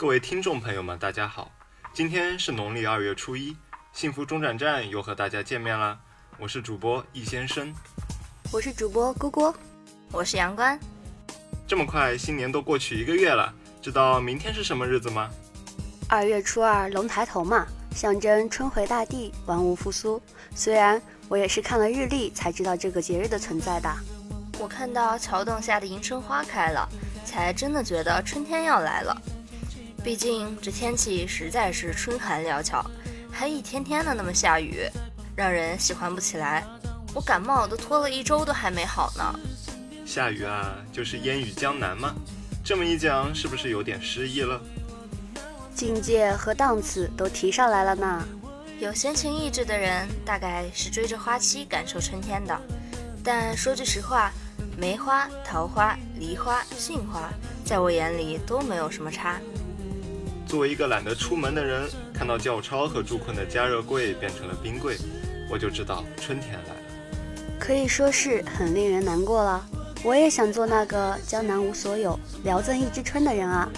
各位听众朋友们，大家好！今天是农历二月初一，幸福中转站又和大家见面啦。我是主播易先生，我是主播郭郭，我是杨关。这么快，新年都过去一个月了，知道明天是什么日子吗？二月初二龙抬头嘛，象征春回大地，万物复苏。虽然我也是看了日历才知道这个节日的存在的。我看到桥洞下的迎春花开了，才真的觉得春天要来了。毕竟这天气实在是春寒料峭，还一天天的那么下雨，让人喜欢不起来。我感冒都拖了一周都还没好呢。下雨啊，就是烟雨江南嘛。这么一讲，是不是有点诗意了？境界和档次都提上来了呢。有闲情逸致的人，大概是追着花期感受春天的。但说句实话，梅花、桃花、梨花、杏花，在我眼里都没有什么差。作为一个懒得出门的人，看到教超和朱坤的加热柜变成了冰柜，我就知道春天来了。可以说是很令人难过了。我也想做那个江南无所有，聊赠一枝春的人啊，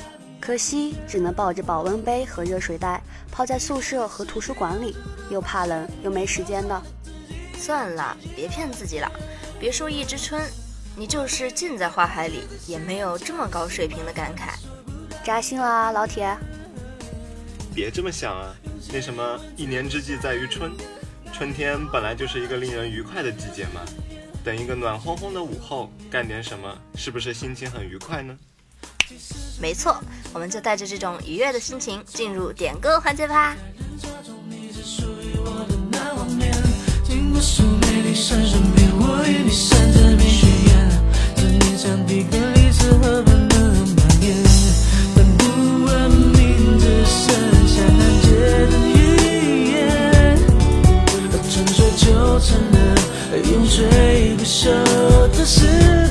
可惜只能抱着保温杯和热水袋，泡在宿舍和图书馆里，又怕冷又没时间的。算了，别骗自己了。别说一枝春，你就是浸在花海里，也没有这么高水平的感慨。扎心了，老铁。别这么想啊！那什么，一年之计在于春，春天本来就是一个令人愉快的季节嘛。等一个暖烘烘的午后，干点什么，是不是心情很愉快呢？没错，我们就带着这种愉悦的心情进入点歌环节吧。难解的语言传说就成了永垂不朽的诗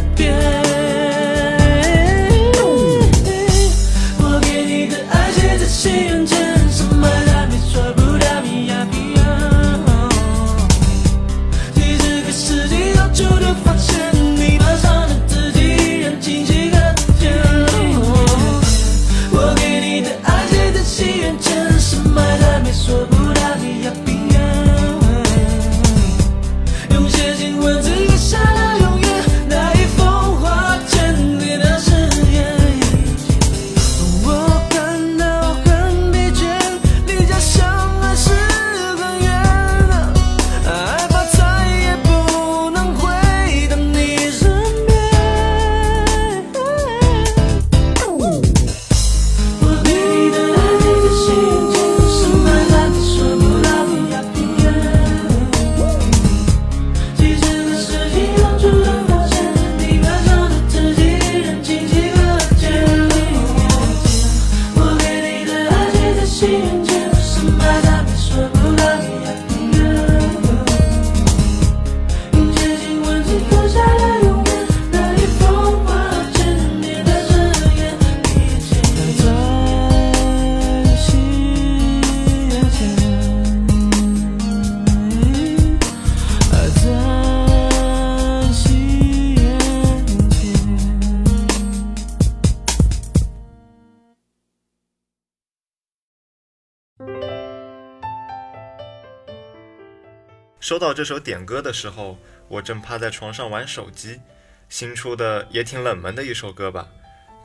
到这首点歌的时候，我正趴在床上玩手机。新出的也挺冷门的一首歌吧，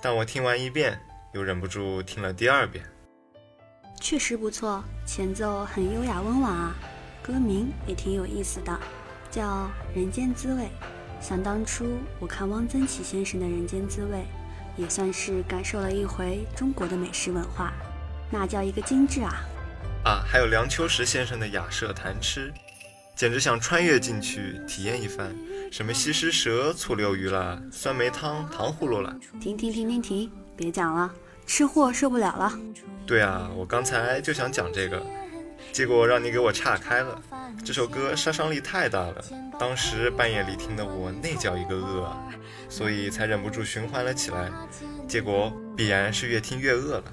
但我听完一遍，又忍不住听了第二遍。确实不错，前奏很优雅温婉啊，歌名也挺有意思的，叫《人间滋味》。想当初我看汪曾祺先生的《人间滋味》，也算是感受了一回中国的美食文化，那叫一个精致啊！啊，还有梁秋实先生的《雅舍谈吃》。简直想穿越进去体验一番，什么西施蛇、醋溜鱼啦，酸梅汤、糖葫芦啦。停停停停停，别讲了，吃货受不了了。对啊，我刚才就想讲这个，结果让你给我岔开了。这首歌杀伤力太大了，当时半夜里听的我那叫一个饿啊，所以才忍不住循环了起来。结果必然是越听越饿了。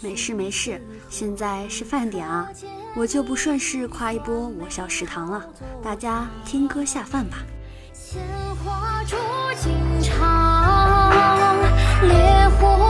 没事没事，现在是饭点啊，我就不顺势夸一波我校食堂了。大家听歌下饭吧。鲜花灼金烈火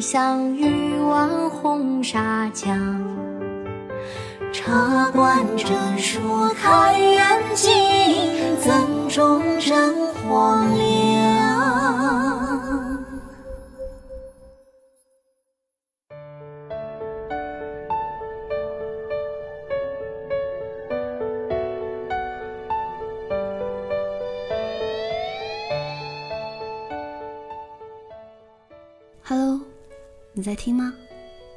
向欲望红纱江，茶馆正说开元景，怎中正黄粱。听吗？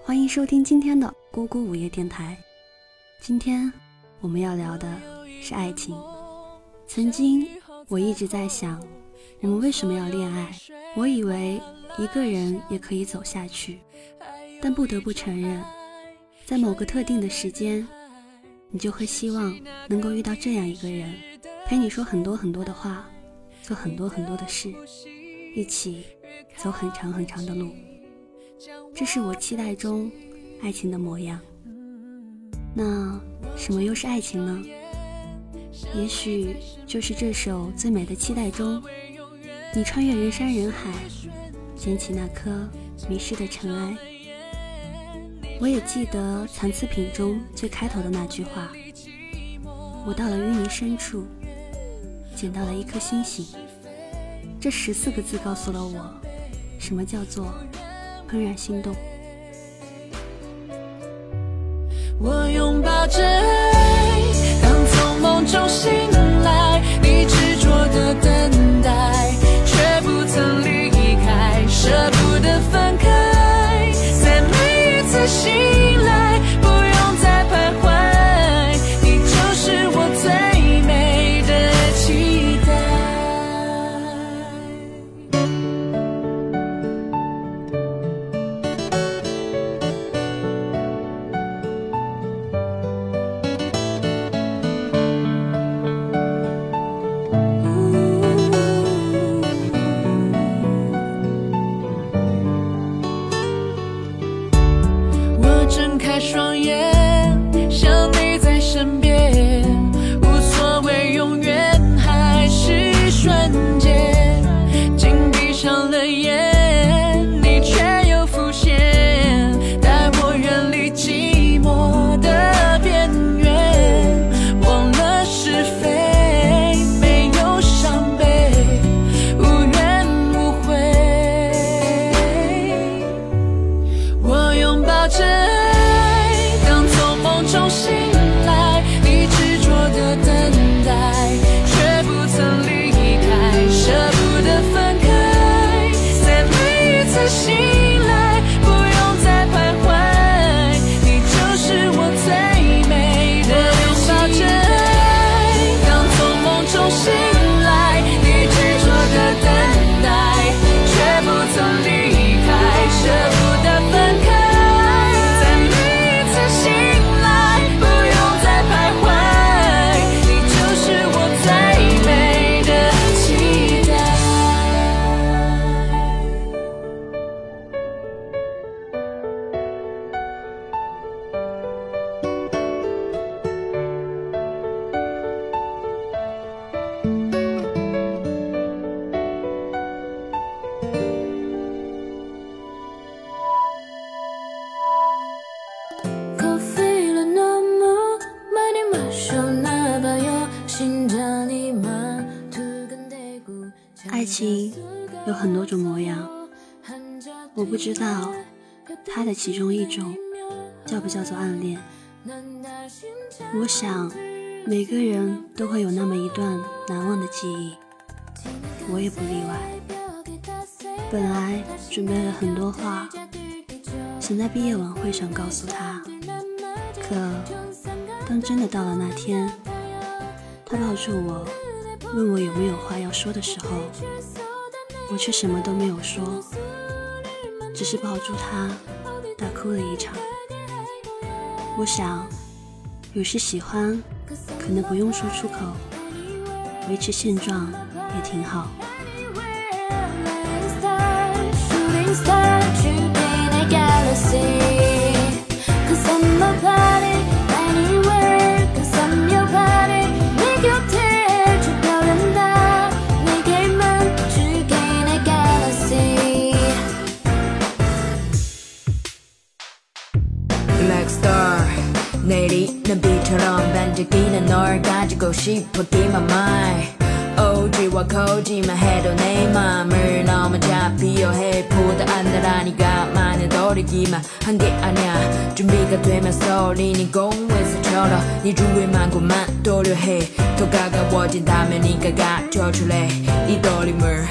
欢迎收听今天的姑姑午夜电台。今天我们要聊的是爱情。曾经我一直在想，我们为什么要恋爱？我以为一个人也可以走下去，但不得不承认，在某个特定的时间，你就会希望能够遇到这样一个人，陪你说很多很多的话，做很多很多的事，一起走很长很长的路。这是我期待中爱情的模样。那什么又是爱情呢？也许就是这首最美的期待中，你穿越人山人海，捡起那颗迷失的尘埃。我也记得残次品中最开头的那句话：我到了淤泥深处，捡到了一颗星星。这十四个字告诉了我，什么叫做。怦然心动，我拥抱着爱，当从梦中醒来，你执着的等待，却不曾离开，舍不得分开，很多种模样，我不知道他的其中一种，叫不叫做暗恋？我想，每个人都会有那么一段难忘的记忆，我也不例外。本来准备了很多话，想在毕业晚会上告诉他，可当真的到了那天，他抱住我，问我有没有话要说的时候，我却什么都没有说，只是抱住他，大哭了一场。我想。有时喜欢，可能不用说出口，维持现状也挺好。Keep my mind. 오지와 거짓만 해도 내 맘을 너무 잘 비워해. 보다 안달하니까 많이 돌리기만 한 게 아니야. 준비가 되면 쏠리니 공에서처럼 네 주위만 고만 도려 해. 더 가까워진다면 네가 가져줄래? 이 떨림을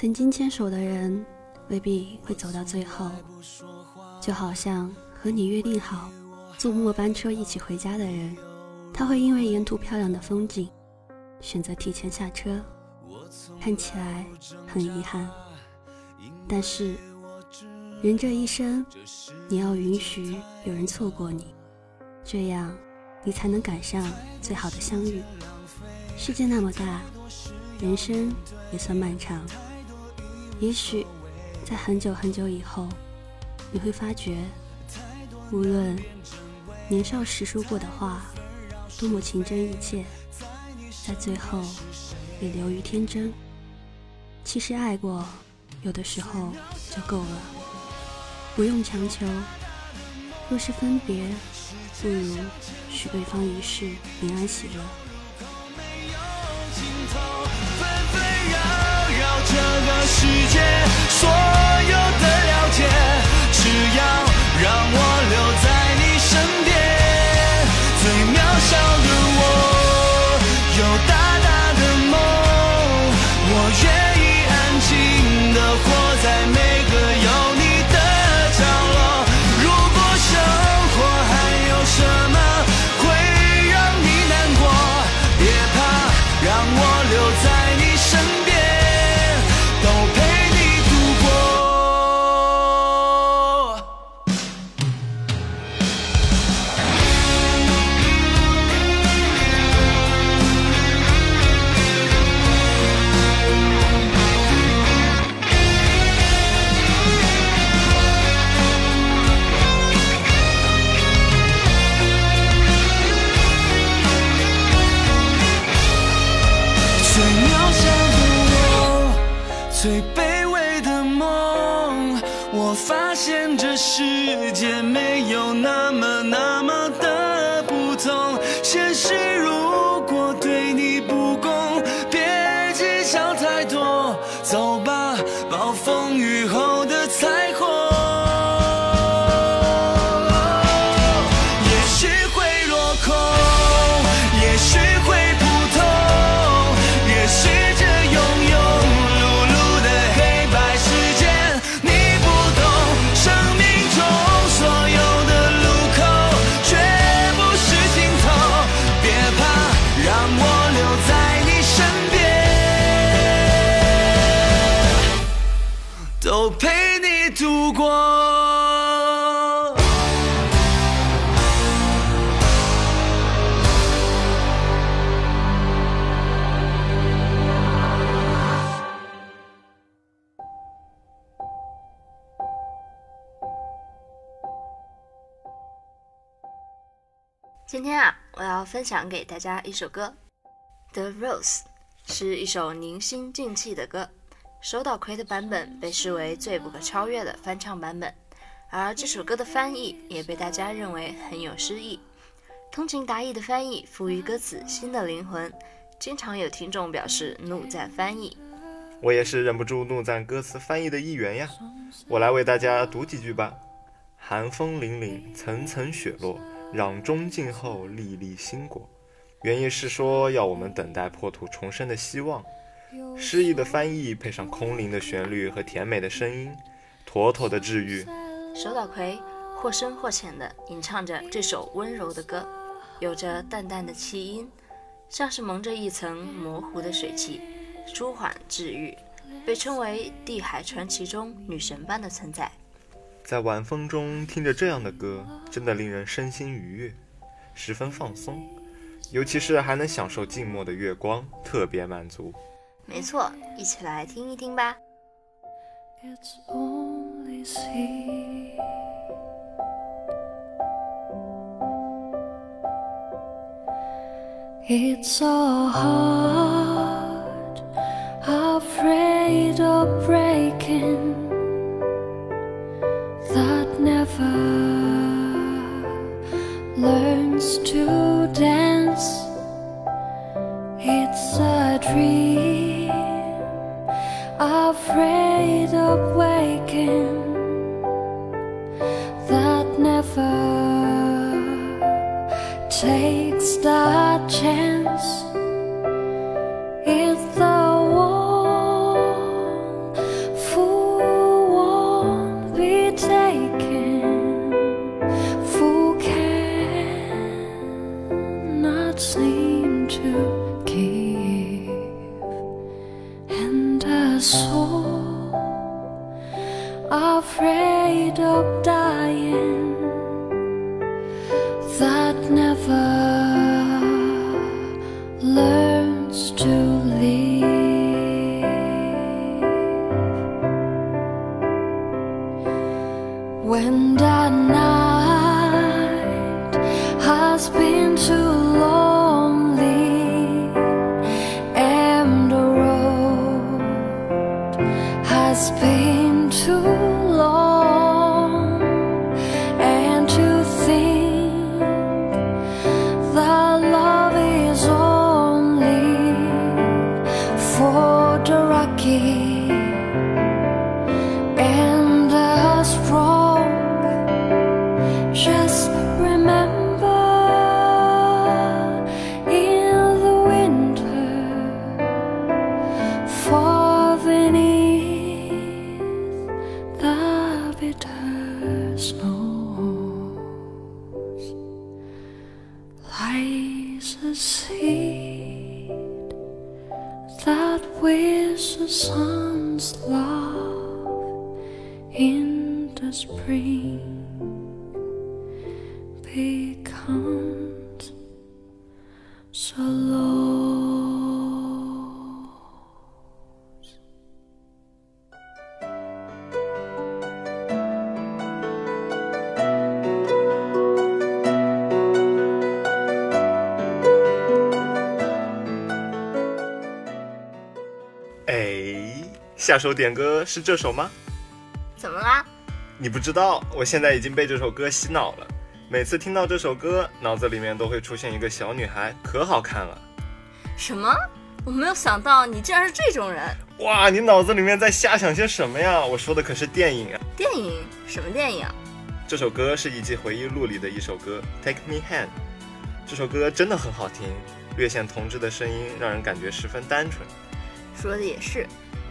曾经牵手的人，未必会走到最后。就好像和你约定好坐末班车一起回家的人，他会因为沿途漂亮的风景，选择提前下车，看起来很遗憾。但是，人这一生，你要允许有人错过你，这样你才能赶上最好的相遇。世界那么大，人生也算漫长。也许，在很久很久以后，你会发觉，无论年少时说过的话多么情真意切，在最后也流于天真。其实爱过，有的时候就够了，不用强求。若是分别，不如许对方一世平安喜乐。世界所有的了解，只要让我留在你身边。最渺小今天啊，我要分享给大家一首歌，《The Rose》，是一首宁心静气的歌。手岛葵的版本被视为最不可超越的翻唱版本，而这首歌的翻译也被大家认为很有诗意。通情达意的翻译赋予歌词新的灵魂，经常有听众表示怒赞翻译。我也是忍不住怒赞歌词翻译的一员呀。我来为大家读几句吧。寒风凛凛，层层雪落，攘中尽后粒粒新果。原意是说要我们等待破土重生的希望。诗意的翻译配上空灵的旋律和甜美的声音，妥妥的治愈。手岛葵或深或浅地吟唱着这首温柔的歌，有着淡淡的气音，像是蒙着一层模糊的水汽，舒缓治愈，被称为地海传奇中女神般的存在。在晚风中听着这样的歌，真的令人身心愉悦，十分放松。尤其是还能享受静默的月光，特别满足。没错，一起来听一听吧。It's only sea. It's a heart afraid of breaking It's dream afraid of waking that never takes that chance. If the one fool won't be taken, cannot seem to 下手点歌是这首吗？怎么啦？你不知道，我现在已经被这首歌洗脑了。每次听到这首歌，脑子里面都会出现一个小女孩，可好看了。什么？我没有想到你竟然是这种人。哇，你脑子里面在瞎想些什么呀？我说的可是电影啊。电影？什么电影啊？这首歌是《一季回忆录》里的一首歌，《Take Me Hand》。这首歌真的很好听，略显童稚的声音让人感觉十分单纯。说的也是，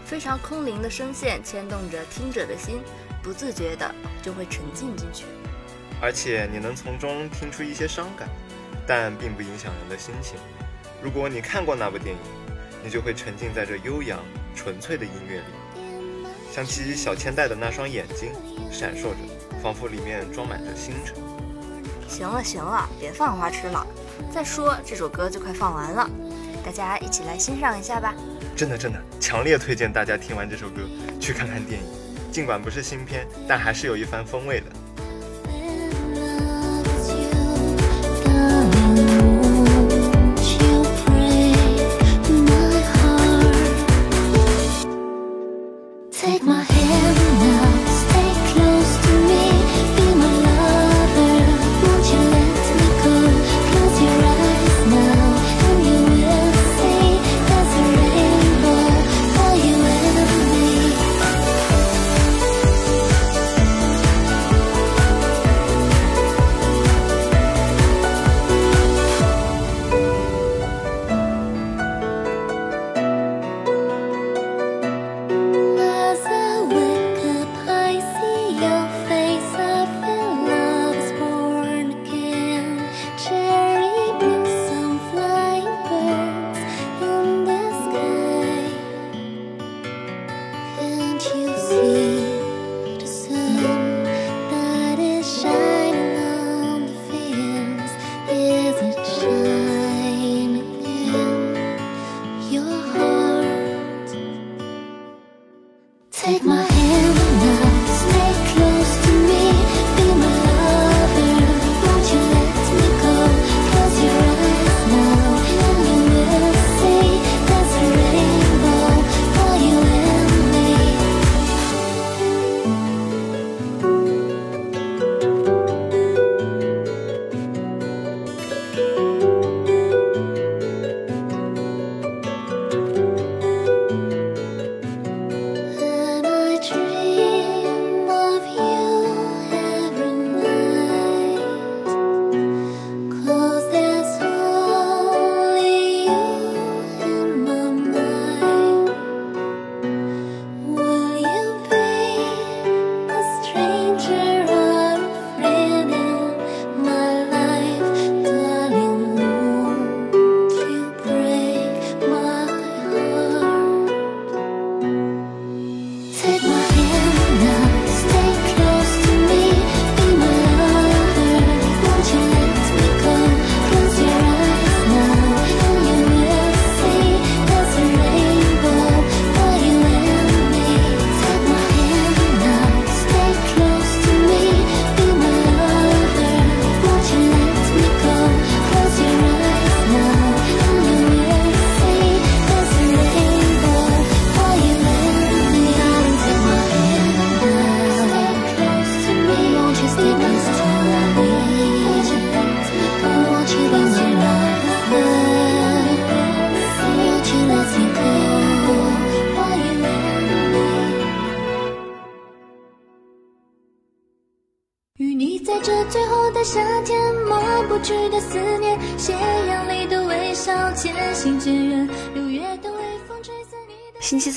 非常空灵的声线牵动着听者的心，不自觉的就会沉浸进去。而且你能从中听出一些伤感，但并不影响人的心情。如果你看过那部电影，你就会沉浸在这悠扬纯粹的音乐里，想起小千代的那双眼睛，闪烁着，仿佛里面装满着星辰。行了行了，别犯花痴了。再说这首歌就快放完了，大家一起来欣赏一下吧。真的真的，强烈推荐大家听完这首歌去看看电影，尽管不是新片，但还是有一番风味的。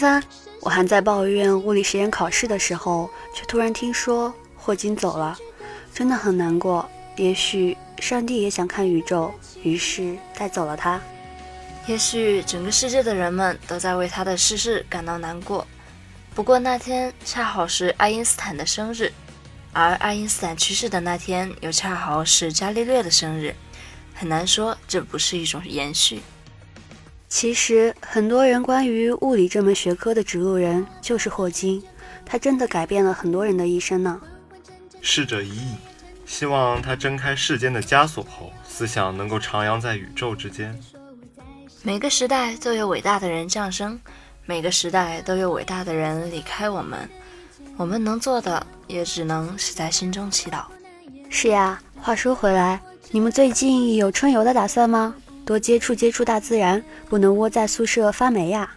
三，我还在抱怨物理实验考试的时候，却突然听说霍金走了，真的很难过。也许上帝也想看宇宙，于是带走了他。也许整个世界的人们都在为他的逝世感到难过。不过那天恰好是爱因斯坦的生日，而爱因斯坦去世的那天又恰好是伽利略的生日，很难说这不是一种延续。其实，很多人关于物理这门学科的指路人就是霍金，他真的改变了很多人的一生呢。逝者已矣，希望他挣开世间的枷锁后，思想能够徜徉在宇宙之间。每个时代都有伟大的人降生，每个时代都有伟大的人离开我们，我们能做的也只能是在心中祈祷。是呀，话说回来，你们最近有春游的打算吗？多接触接触大自然，不能窝在宿舍发霉呀。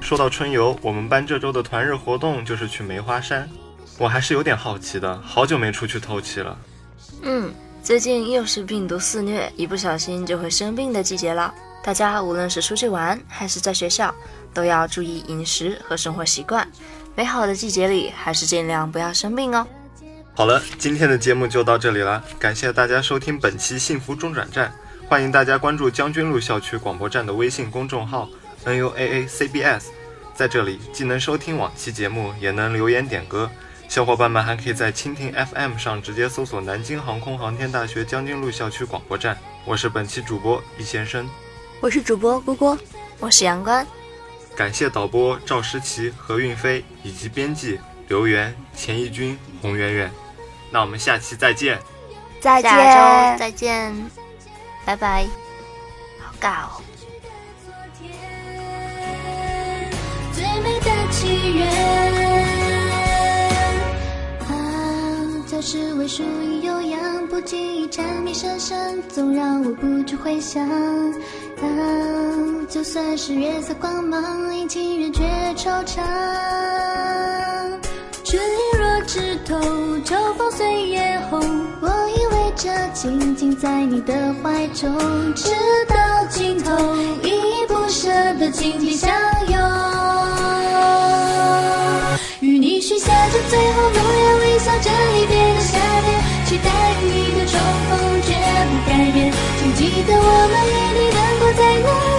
说到春游，我们班这周的团日活动就是去梅花山，我还是有点好奇的，好久没出去透气了。嗯，最近又是病毒肆虐，一不小心就会生病的季节了。大家无论是出去玩还是在学校，都要注意饮食和生活习惯。美好的季节里，还是尽量不要生病哦。好了，今天的节目就到这里了，感谢大家收听本期幸福中转站，欢迎大家关注将军路校区广播站的微信公众号 N U A A C B S，在这里既能收听往期节目，也能留言点歌。小伙伴们还可以在蜻蜓 FM 上直接搜索南京航空航天大学将军路校区广播站。我是本期主播易先生。我是主播郭郭，我是杨关，感谢导播赵诗琪、何运飞以及编辑刘源、钱义军、洪媛媛。那我们下期再见，再见，下周再见，拜拜。好尬哦。最美的祈愿啊，教室为数以悠扬，不经意蝉鸣声声，总让我不住回想。啊，就算是月色光芒，引起人却惆怅。紧紧在你的怀中，直到尽头，依依不舍的紧紧相拥。与你许下这最后诺言，微笑着离别的夏天，期待与你的重逢，绝不改变。请记得我们与你等过，在那。